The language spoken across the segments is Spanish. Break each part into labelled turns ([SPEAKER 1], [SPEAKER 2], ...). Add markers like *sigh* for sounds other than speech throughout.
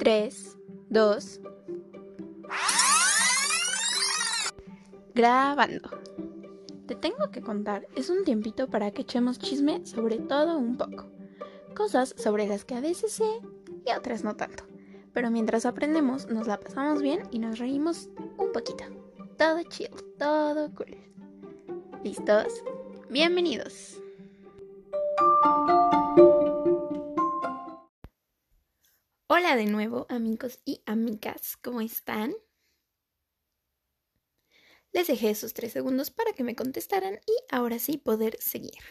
[SPEAKER 1] 3, 2. Grabando. Te tengo que contar, es un tiempito para que echemos chisme sobre todo un poco. Cosas sobre las que a veces sé y otras no tanto. Pero mientras aprendemos, nos la pasamos bien y nos reímos un poquito. Todo chill, todo cool. ¿Listos? Bienvenidos. Hola de nuevo amigos y amigas, ¿cómo están? Les dejé esos tres segundos para que me contestaran y ahora sí poder seguir,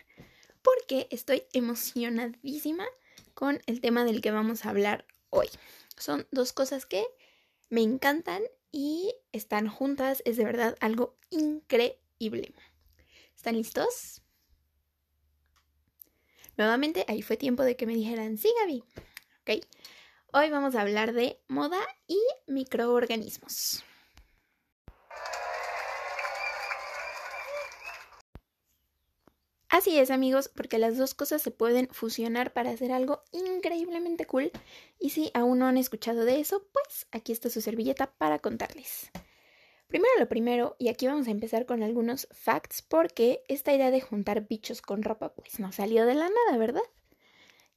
[SPEAKER 1] porque estoy emocionadísima con el tema del que vamos a hablar hoy. Son dos cosas que me encantan y están juntas, es de verdad algo increíble. ¿Están listos? Nuevamente, ahí fue tiempo de que me dijeran, sí, Gaby. Ok. Hoy vamos a hablar de moda y microorganismos. Así es amigos, porque las dos cosas se pueden fusionar para hacer algo increíblemente cool. Y si aún no han escuchado de eso, pues aquí está su servilleta para contarles. Primero lo primero, y aquí vamos a empezar con algunos facts, porque esta idea de juntar bichos con ropa pues no salió de la nada, ¿verdad?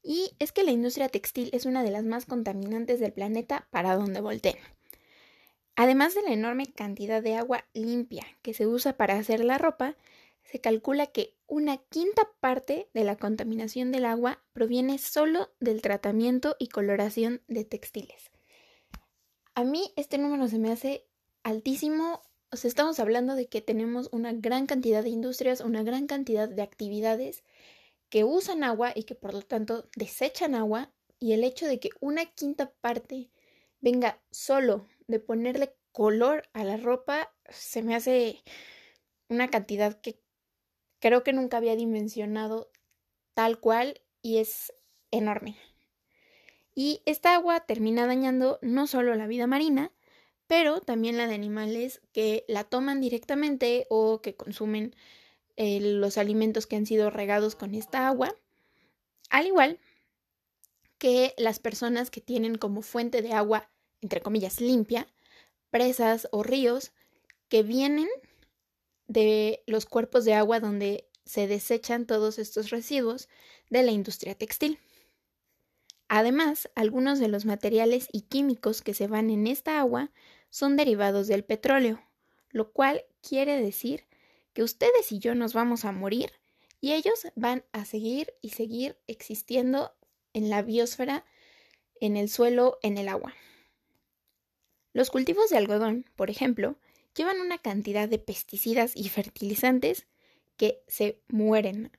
[SPEAKER 1] Y es que la industria textil es una de las más contaminantes del planeta para donde volteen. Además de la enorme cantidad de agua limpia que se usa para hacer la ropa, se calcula que una quinta parte de la contaminación del agua proviene solo del tratamiento y coloración de textiles. A mí este número se me hace altísimo. O sea, estamos hablando de que tenemos una gran cantidad de industrias, una gran cantidad de actividades que usan agua y que por lo tanto desechan agua y el hecho de que una quinta parte venga solo de ponerle color a la ropa se me hace una cantidad que creo que nunca había dimensionado tal cual y es enorme. Y esta agua termina dañando no solo la vida marina, pero también la de animales que la toman directamente o que consumen eh, los alimentos que han sido regados con esta agua, al igual que las personas que tienen como fuente de agua, entre comillas, limpia, presas o ríos que vienen de los cuerpos de agua donde se desechan todos estos residuos de la industria textil. Además, algunos de los materiales y químicos que se van en esta agua son derivados del petróleo, lo cual quiere decir que ustedes y yo nos vamos a morir y ellos van a seguir y seguir existiendo en la biosfera, en el suelo, en el agua. Los cultivos de algodón, por ejemplo, llevan una cantidad de pesticidas y fertilizantes que se mueren.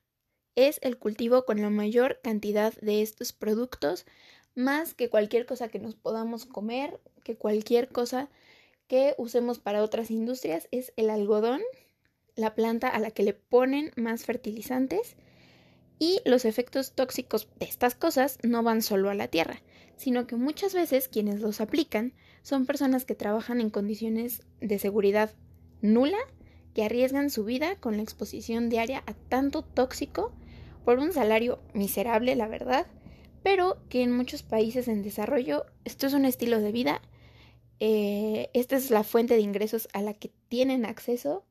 [SPEAKER 1] Es el cultivo con la mayor cantidad de estos productos, más que cualquier cosa que nos podamos comer, que cualquier cosa que usemos para otras industrias, es el algodón la planta a la que le ponen más fertilizantes y los efectos tóxicos de estas cosas no van solo a la tierra, sino que muchas veces quienes los aplican son personas que trabajan en condiciones de seguridad nula, que arriesgan su vida con la exposición diaria a tanto tóxico por un salario miserable, la verdad, pero que en muchos países en desarrollo esto es un estilo de vida, eh, esta es la fuente de ingresos a la que tienen acceso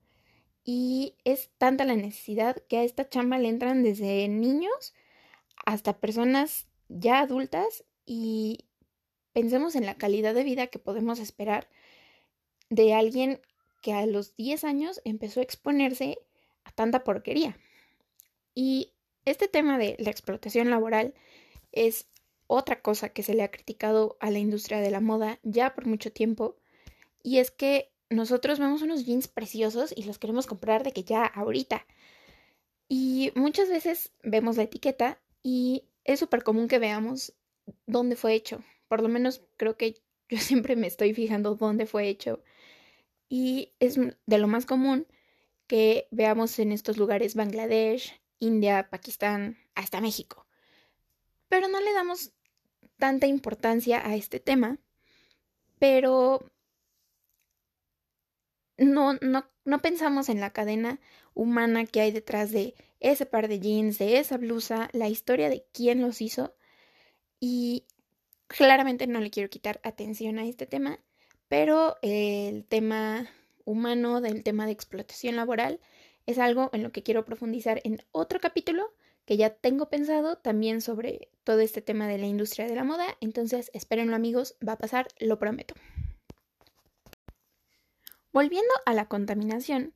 [SPEAKER 1] y es tanta la necesidad que a esta chamba le entran desde niños hasta personas ya adultas y pensemos en la calidad de vida que podemos esperar de alguien que a los 10 años empezó a exponerse a tanta porquería. Y este tema de la explotación laboral es otra cosa que se le ha criticado a la industria de la moda ya por mucho tiempo y es que nosotros vemos unos jeans preciosos y los queremos comprar de que ya ahorita. Y muchas veces vemos la etiqueta y es súper común que veamos dónde fue hecho. Por lo menos creo que yo siempre me estoy fijando dónde fue hecho. Y es de lo más común que veamos en estos lugares Bangladesh, India, Pakistán, hasta México. Pero no le damos tanta importancia a este tema. Pero no, no, no pensamos en la cadena humana que hay detrás de ese par de jeans, de esa blusa, la historia de quién los hizo. Y claramente no le quiero quitar atención a este tema, pero el tema humano, del tema de explotación laboral, es algo en lo que quiero profundizar en otro capítulo que ya tengo pensado también sobre todo este tema de la industria de la moda. Entonces, espérenlo amigos, va a pasar, lo prometo. Volviendo a la contaminación,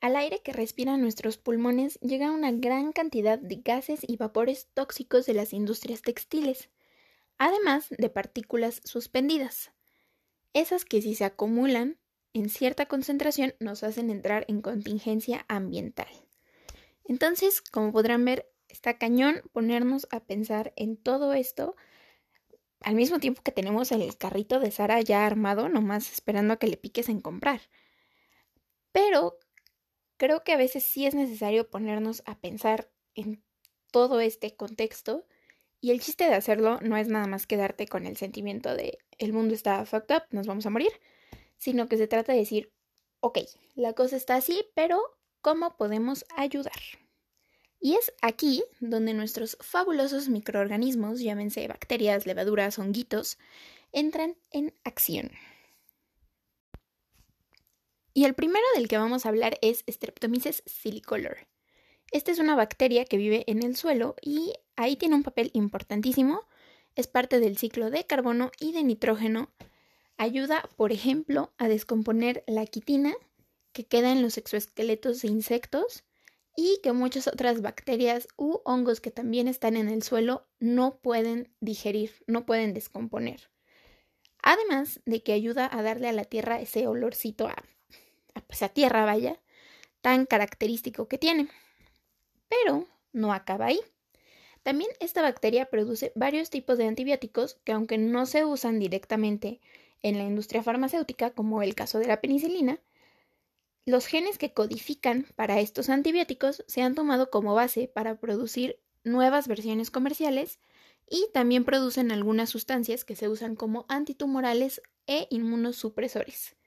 [SPEAKER 1] al aire que respiran nuestros pulmones llega una gran cantidad de gases y vapores tóxicos de las industrias textiles, además de partículas suspendidas. Esas que si se acumulan en cierta concentración nos hacen entrar en contingencia ambiental. Entonces, como podrán ver, está cañón ponernos a pensar en todo esto al mismo tiempo que tenemos el carrito de Sara ya armado, nomás esperando a que le piques en comprar. Pero creo que a veces sí es necesario ponernos a pensar en todo este contexto y el chiste de hacerlo no es nada más quedarte con el sentimiento de el mundo está fucked up, nos vamos a morir, sino que se trata de decir, ok, la cosa está así, pero ¿cómo podemos ayudar? Y es aquí donde nuestros fabulosos microorganismos, llámense bacterias, levaduras, honguitos, entran en acción. Y el primero del que vamos a hablar es Streptomyces silicolor. Esta es una bacteria que vive en el suelo y ahí tiene un papel importantísimo. Es parte del ciclo de carbono y de nitrógeno. Ayuda, por ejemplo, a descomponer la quitina que queda en los exoesqueletos de insectos y que muchas otras bacterias u hongos que también están en el suelo no pueden digerir, no pueden descomponer. Además de que ayuda a darle a la tierra ese olorcito a, pues a tierra, vaya, tan característico que tiene. Pero no acaba ahí. También esta bacteria produce varios tipos de antibióticos que aunque no se usan directamente en la industria farmacéutica, como el caso de la penicilina, los genes que codifican para estos antibióticos se han tomado como base para producir nuevas versiones comerciales y también producen algunas sustancias que se usan como antitumorales e inmunosupresores.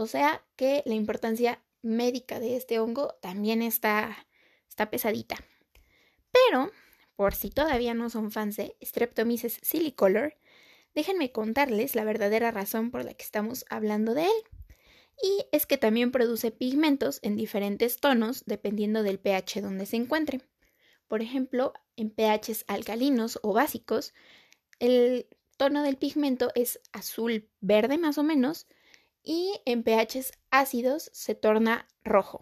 [SPEAKER 1] O sea que la importancia médica de este hongo también está, está pesadita. Pero, por si todavía no son fans de Streptomyces silicolor, déjenme contarles la verdadera razón por la que estamos hablando de él y es que también produce pigmentos en diferentes tonos dependiendo del pH donde se encuentre. Por ejemplo, en pHs alcalinos o básicos, el tono del pigmento es azul verde más o menos y en pHs ácidos se torna rojo.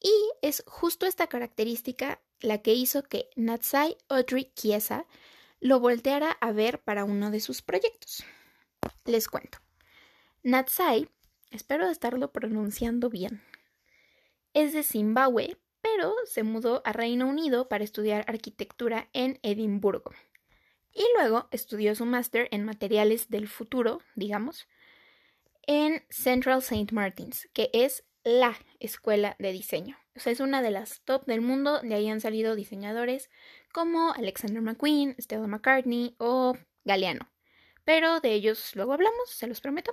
[SPEAKER 1] Y es justo esta característica la que hizo que Natsai Audrey Chiesa lo volteara a ver para uno de sus proyectos. Les cuento. Natsai Espero estarlo pronunciando bien. Es de Zimbabue, pero se mudó a Reino Unido para estudiar arquitectura en Edimburgo. Y luego estudió su máster en materiales del futuro, digamos, en Central St. Martins, que es la escuela de diseño. O sea, es una de las top del mundo. De ahí han salido diseñadores como Alexander McQueen, Stella McCartney o Galeano. Pero de ellos luego hablamos, se los prometo.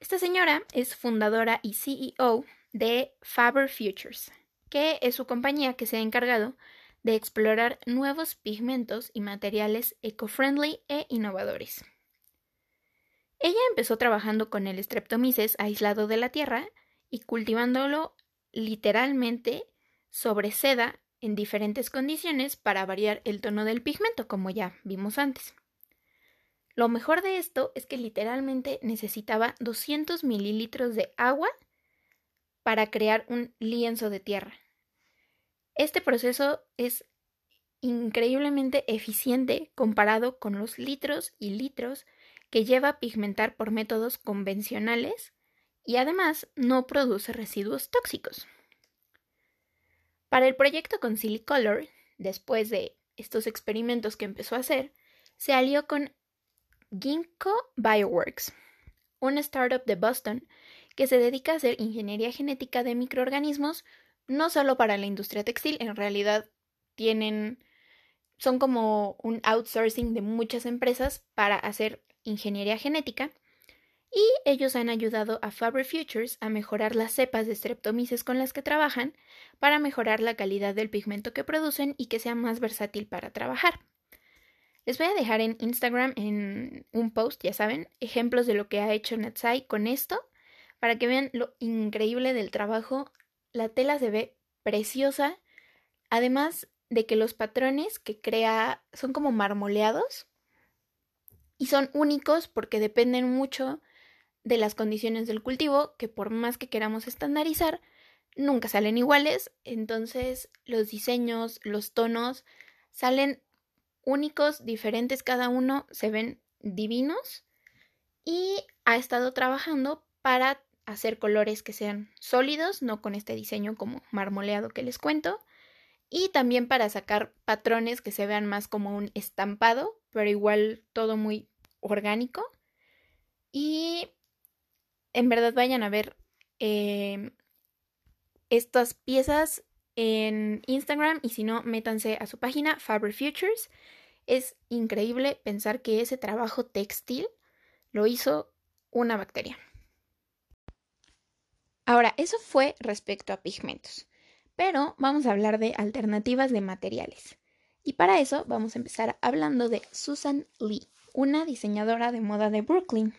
[SPEAKER 1] Esta señora es fundadora y CEO de Faber Futures, que es su compañía que se ha encargado de explorar nuevos pigmentos y materiales eco-friendly e innovadores. Ella empezó trabajando con el Streptomyces aislado de la tierra y cultivándolo literalmente sobre seda en diferentes condiciones para variar el tono del pigmento, como ya vimos antes. Lo mejor de esto es que literalmente necesitaba 200 mililitros de agua para crear un lienzo de tierra. Este proceso es increíblemente eficiente comparado con los litros y litros que lleva pigmentar por métodos convencionales y además no produce residuos tóxicos. Para el proyecto con Silicolor, después de estos experimentos que empezó a hacer, se alió con Ginkgo Bioworks, una startup de Boston que se dedica a hacer ingeniería genética de microorganismos no solo para la industria textil, en realidad tienen son como un outsourcing de muchas empresas para hacer ingeniería genética y ellos han ayudado a Faber Futures a mejorar las cepas de streptomyces con las que trabajan para mejorar la calidad del pigmento que producen y que sea más versátil para trabajar. Les voy a dejar en Instagram en un post, ya saben, ejemplos de lo que ha hecho Natsai con esto, para que vean lo increíble del trabajo. La tela se ve preciosa, además de que los patrones que crea son como marmoleados y son únicos porque dependen mucho de las condiciones del cultivo, que por más que queramos estandarizar, nunca salen iguales, entonces los diseños, los tonos salen únicos, diferentes cada uno, se ven divinos y ha estado trabajando para hacer colores que sean sólidos, no con este diseño como marmoleado que les cuento, y también para sacar patrones que se vean más como un estampado, pero igual todo muy orgánico. Y en verdad vayan a ver eh, estas piezas en Instagram y si no, métanse a su página Fabric Futures. Es increíble pensar que ese trabajo textil lo hizo una bacteria. Ahora, eso fue respecto a pigmentos, pero vamos a hablar de alternativas de materiales. Y para eso vamos a empezar hablando de Susan Lee, una diseñadora de moda de Brooklyn.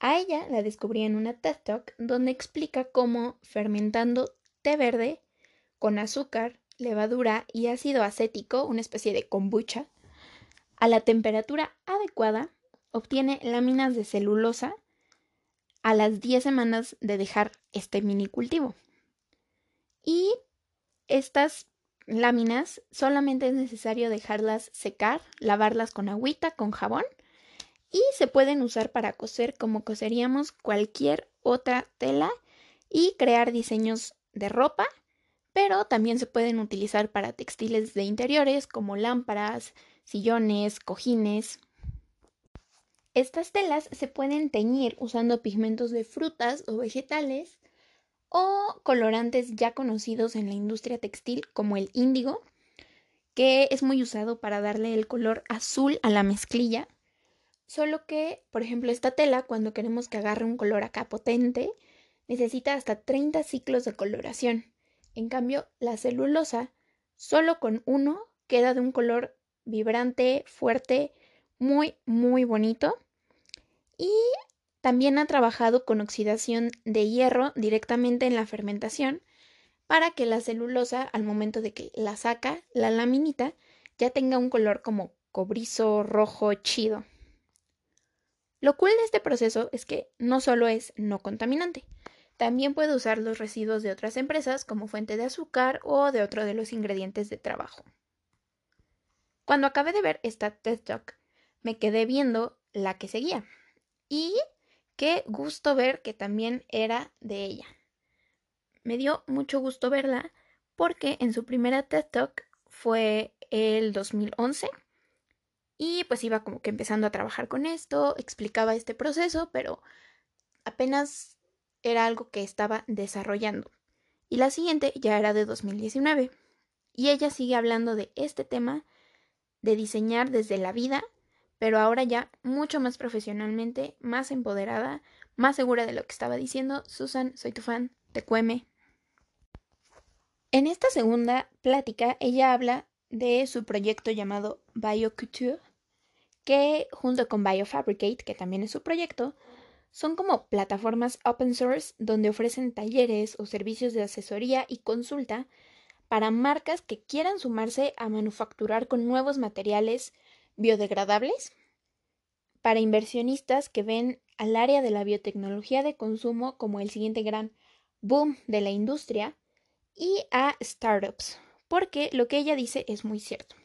[SPEAKER 1] A ella la descubrí en una TED Talk donde explica cómo fermentando té verde con azúcar, levadura y ácido acético, una especie de kombucha, a la temperatura adecuada obtiene láminas de celulosa a las 10 semanas de dejar este mini cultivo. Y estas láminas solamente es necesario dejarlas secar, lavarlas con agüita, con jabón y se pueden usar para coser como coseríamos cualquier otra tela y crear diseños de ropa, pero también se pueden utilizar para textiles de interiores como lámparas, sillones, cojines. Estas telas se pueden teñir usando pigmentos de frutas o vegetales o colorantes ya conocidos en la industria textil como el índigo, que es muy usado para darle el color azul a la mezclilla Solo que, por ejemplo, esta tela, cuando queremos que agarre un color acá potente, necesita hasta 30 ciclos de coloración. En cambio, la celulosa, solo con uno, queda de un color vibrante, fuerte, muy, muy bonito. Y también ha trabajado con oxidación de hierro directamente en la fermentación para que la celulosa, al momento de que la saca, la laminita, ya tenga un color como cobrizo, rojo, chido. Lo cool de este proceso es que no solo es no contaminante, también puede usar los residuos de otras empresas como fuente de azúcar o de otro de los ingredientes de trabajo. Cuando acabé de ver esta TED Talk, me quedé viendo la que seguía y qué gusto ver que también era de ella. Me dio mucho gusto verla porque en su primera TED Talk fue el 2011 y pues iba como que empezando a trabajar con esto, explicaba este proceso, pero apenas era algo que estaba desarrollando. Y la siguiente ya era de 2019. Y ella sigue hablando de este tema, de diseñar desde la vida, pero ahora ya mucho más profesionalmente, más empoderada, más segura de lo que estaba diciendo. Susan, soy tu fan, te cueme. En esta segunda plática, ella habla de su proyecto llamado BioCouture, que junto con BioFabricate, que también es su proyecto, son como plataformas open source donde ofrecen talleres o servicios de asesoría y consulta para marcas que quieran sumarse a manufacturar con nuevos materiales biodegradables, para inversionistas que ven al área de la biotecnología de consumo como el siguiente gran boom de la industria, y a startups, porque lo que ella dice es muy cierto.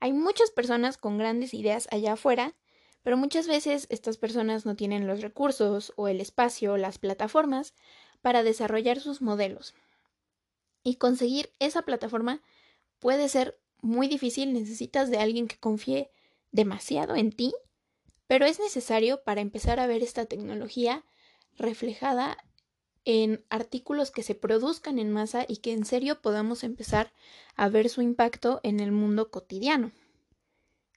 [SPEAKER 1] Hay muchas personas con grandes ideas allá afuera, pero muchas veces estas personas no tienen los recursos o el espacio o las plataformas para desarrollar sus modelos. Y conseguir esa plataforma puede ser muy difícil, necesitas de alguien que confíe demasiado en ti, pero es necesario para empezar a ver esta tecnología reflejada en artículos que se produzcan en masa y que en serio podamos empezar a ver su impacto en el mundo cotidiano.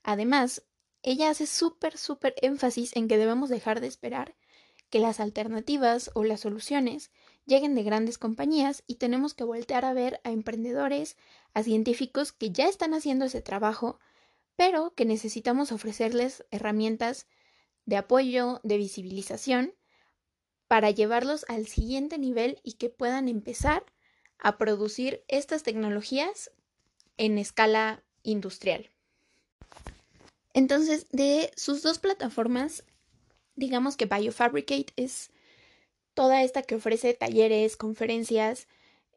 [SPEAKER 1] Además, ella hace súper, súper énfasis en que debemos dejar de esperar que las alternativas o las soluciones lleguen de grandes compañías y tenemos que voltear a ver a emprendedores, a científicos que ya están haciendo ese trabajo pero que necesitamos ofrecerles herramientas de apoyo, de visibilización, para llevarlos al siguiente nivel y que puedan empezar a producir estas tecnologías en escala industrial. Entonces, de sus dos plataformas, digamos que BioFabricate es toda esta que ofrece talleres, conferencias,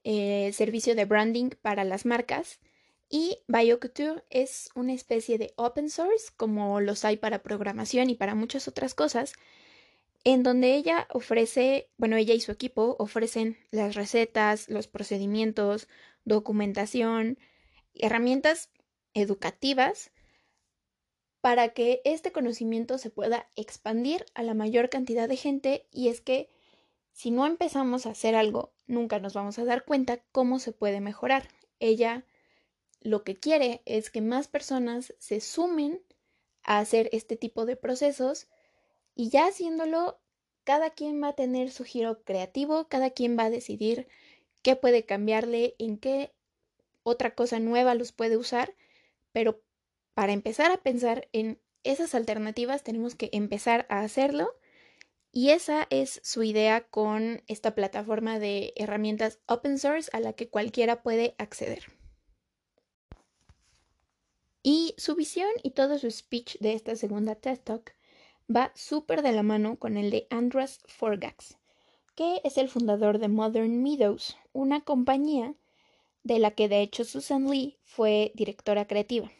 [SPEAKER 1] eh, servicio de branding para las marcas. Y BioCouture es una especie de open source, como los hay para programación y para muchas otras cosas, en donde ella ofrece, bueno, ella y su equipo ofrecen las recetas, los procedimientos, documentación, herramientas educativas para que este conocimiento se pueda expandir a la mayor cantidad de gente y es que si no empezamos a hacer algo, nunca nos vamos a dar cuenta cómo se puede mejorar. Ella lo que quiere es que más personas se sumen a hacer este tipo de procesos y ya haciéndolo, cada quien va a tener su giro creativo, cada quien va a decidir qué puede cambiarle, en qué otra cosa nueva los puede usar, pero para empezar a pensar en esas alternativas tenemos que empezar a hacerlo y esa es su idea con esta plataforma de herramientas open source a la que cualquiera puede acceder. Y su visión y todo su speech de esta segunda TED Talk va súper de la mano con el de Andras Forgax, que es el fundador de Modern Meadows, una compañía de la que de hecho Susan Lee fue directora creativa.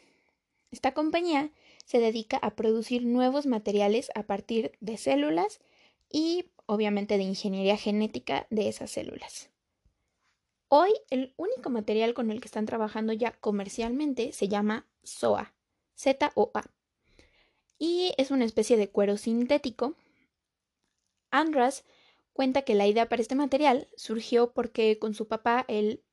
[SPEAKER 1] Esta compañía se dedica a producir nuevos materiales a partir de células y obviamente de ingeniería genética de esas células. Hoy el único material con el que están trabajando ya comercialmente se llama SOA, Z-O-A, y es una especie de cuero sintético. Andras cuenta que la idea para este material surgió porque con su papá él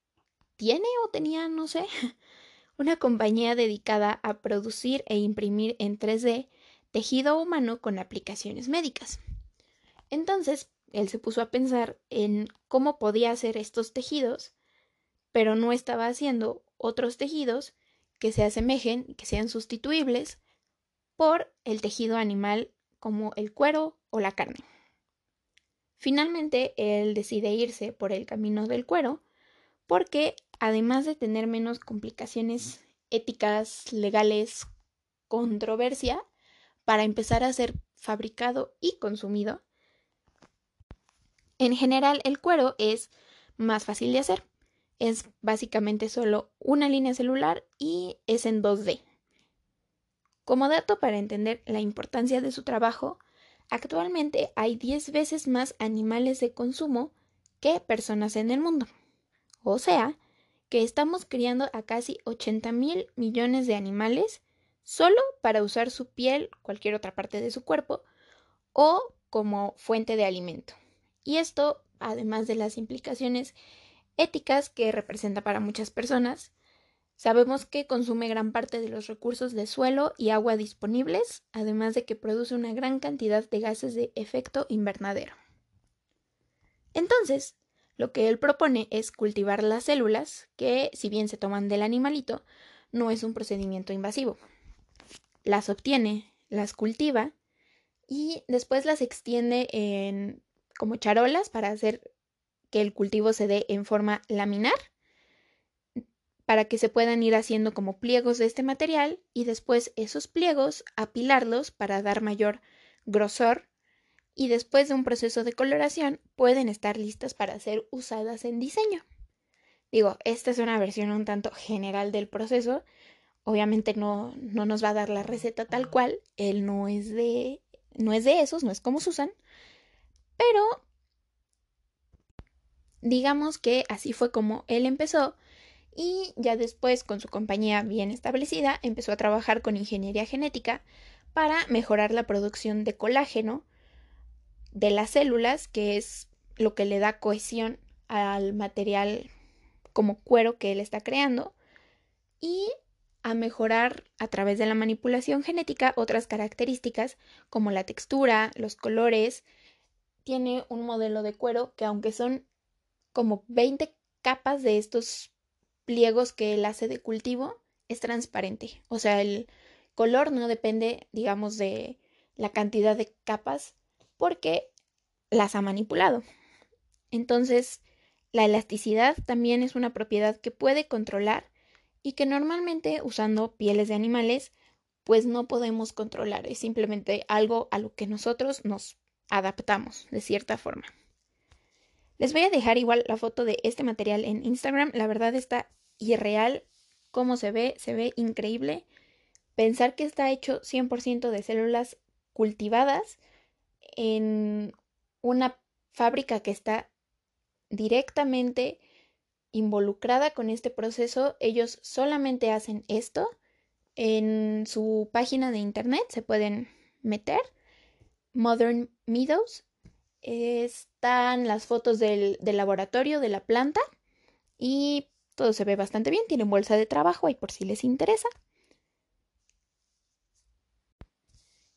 [SPEAKER 1] tiene o tenía, no sé, *laughs* una compañía dedicada a producir e imprimir en 3D tejido humano con aplicaciones médicas. Entonces, él se puso a pensar en cómo podía hacer estos tejidos, pero no estaba haciendo otros tejidos que se asemejen que sean sustituibles por el tejido animal como el cuero o la carne. Finalmente, él decide irse por el camino del cuero porque además de tener menos complicaciones éticas, legales, controversia, para empezar a ser fabricado y consumido, en general el cuero es más fácil de hacer. Es básicamente solo una línea celular y es en 2D. Como dato para entender la importancia de su trabajo, actualmente hay 10 veces más animales de consumo que personas en el mundo. O sea, que estamos criando a casi 80 mil millones de animales solo para usar su piel, cualquier otra parte de su cuerpo, o como fuente de alimento. Y esto, además de las implicaciones éticas que representa para muchas personas, sabemos que consume gran parte de los recursos de suelo y agua disponibles, además de que produce una gran cantidad de gases de efecto invernadero. Entonces, lo que él propone es cultivar las células, que si bien se toman del animalito, no es un procedimiento invasivo. Las obtiene, las cultiva y después las extiende en como charolas para hacer que el cultivo se dé en forma laminar para que se puedan ir haciendo como pliegos de este material y después esos pliegos apilarlos para dar mayor grosor y después de un proceso de coloración pueden estar listas para ser usadas en diseño. Digo, esta es una versión un tanto general del proceso. Obviamente no, no nos va a dar la receta tal cual. Él no es de. no es de esos, no es como Susan. Pero digamos que así fue como él empezó. Y ya después, con su compañía bien establecida, empezó a trabajar con ingeniería genética para mejorar la producción de colágeno de las células, que es lo que le da cohesión al material como cuero que él está creando, y a mejorar a través de la manipulación genética otras características como la textura, los colores. Tiene un modelo de cuero que aunque son como 20 capas de estos pliegos que él hace de cultivo, es transparente. O sea, el, color no depende, digamos, de la cantidad de capas porque las ha manipulado. Entonces, la elasticidad también es una propiedad que puede controlar y que normalmente usando pieles de animales pues no podemos controlar, es simplemente algo a lo que nosotros nos adaptamos de cierta forma. Les voy a dejar igual la foto de este material en Instagram, la verdad está irreal, cómo se ve, se ve increíble. Pensar que está hecho 100% de células cultivadas en una fábrica que está directamente involucrada con este proceso, ellos solamente hacen esto. En su página de internet se pueden meter. Modern Meadows. Están las fotos del, del laboratorio, de la planta. Y todo se ve bastante bien. Tienen bolsa de trabajo ahí por si les interesa.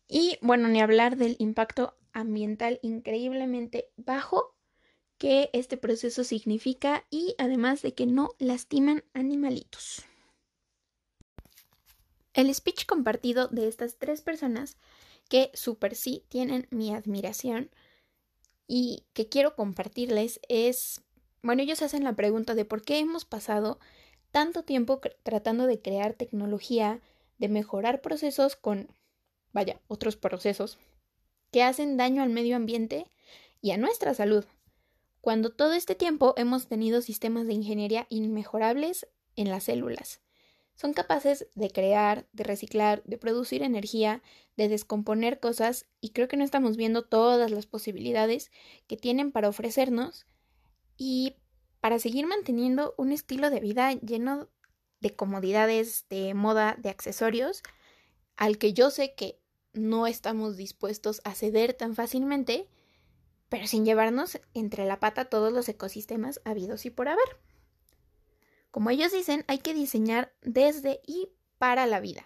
[SPEAKER 1] Y bueno, ni hablar del impacto ambiental increíblemente bajo que este proceso significa y además de que no lastiman animalitos. El speech compartido de estas tres personas que super sí tienen mi admiración y que quiero compartirles es, bueno, ellos hacen la pregunta de por qué hemos pasado tanto tiempo tratando de crear tecnología, de mejorar procesos con, vaya, otros procesos que hacen daño al medio ambiente y a nuestra salud cuando todo este tiempo hemos tenido sistemas de ingeniería inmejorables en las células. Son capaces de crear, de reciclar, de producir energía, de descomponer cosas y creo que no estamos viendo todas las posibilidades que tienen para ofrecernos y para seguir manteniendo un estilo de vida lleno de comodidades, de moda, de accesorios, al que yo sé que no estamos dispuestos a ceder tan fácilmente pero sin llevarnos entre la pata todos los ecosistemas habidos y por haber. Como ellos dicen, hay que diseñar desde y para la vida,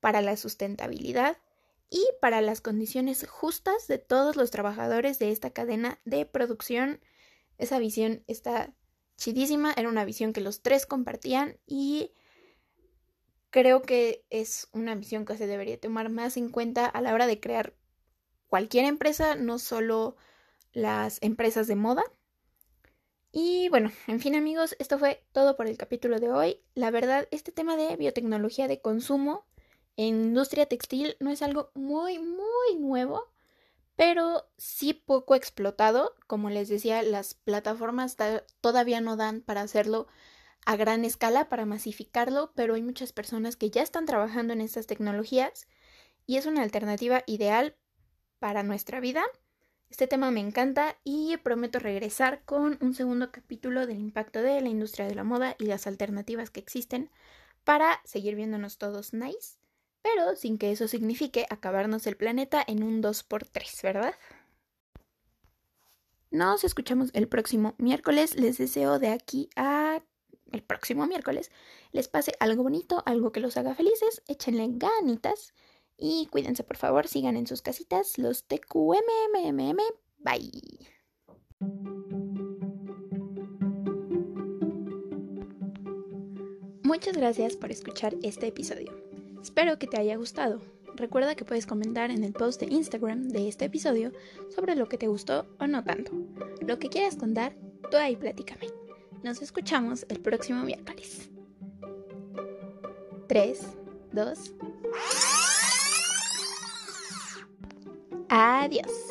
[SPEAKER 1] para la sustentabilidad y para las condiciones justas de todos los trabajadores de esta cadena de producción. Esa visión está chidísima, era una visión que los tres compartían y creo que es una visión que se debería tomar más en cuenta a la hora de crear cualquier empresa, no solo las empresas de moda. Y bueno, en fin amigos, esto fue todo por el capítulo de hoy. La verdad, este tema de biotecnología de consumo en industria textil no es algo muy, muy nuevo, pero sí poco explotado. Como les decía, las plataformas todavía no dan para hacerlo a gran escala, para masificarlo, pero hay muchas personas que ya están trabajando en estas tecnologías y es una alternativa ideal para nuestra vida este tema me encanta y prometo regresar con un segundo capítulo del impacto de la industria de la moda y las alternativas que existen para seguir viéndonos todos nice, pero sin que eso signifique acabarnos el planeta en un 2x3, ¿verdad? Nos escuchamos el próximo miércoles. Les deseo de aquí a el próximo miércoles les pase algo bonito, algo que los haga felices, échenle ganitas y cuídense, por favor, sigan en sus casitas los TQMMMM. Bye. Muchas gracias por escuchar este episodio. Espero que te haya gustado. Recuerda que puedes comentar en el post de Instagram de este episodio sobre lo que te gustó o no tanto. Lo que quieras contar, tú ahí platícame. Nos escuchamos el próximo miércoles. 3, 2, Adiós.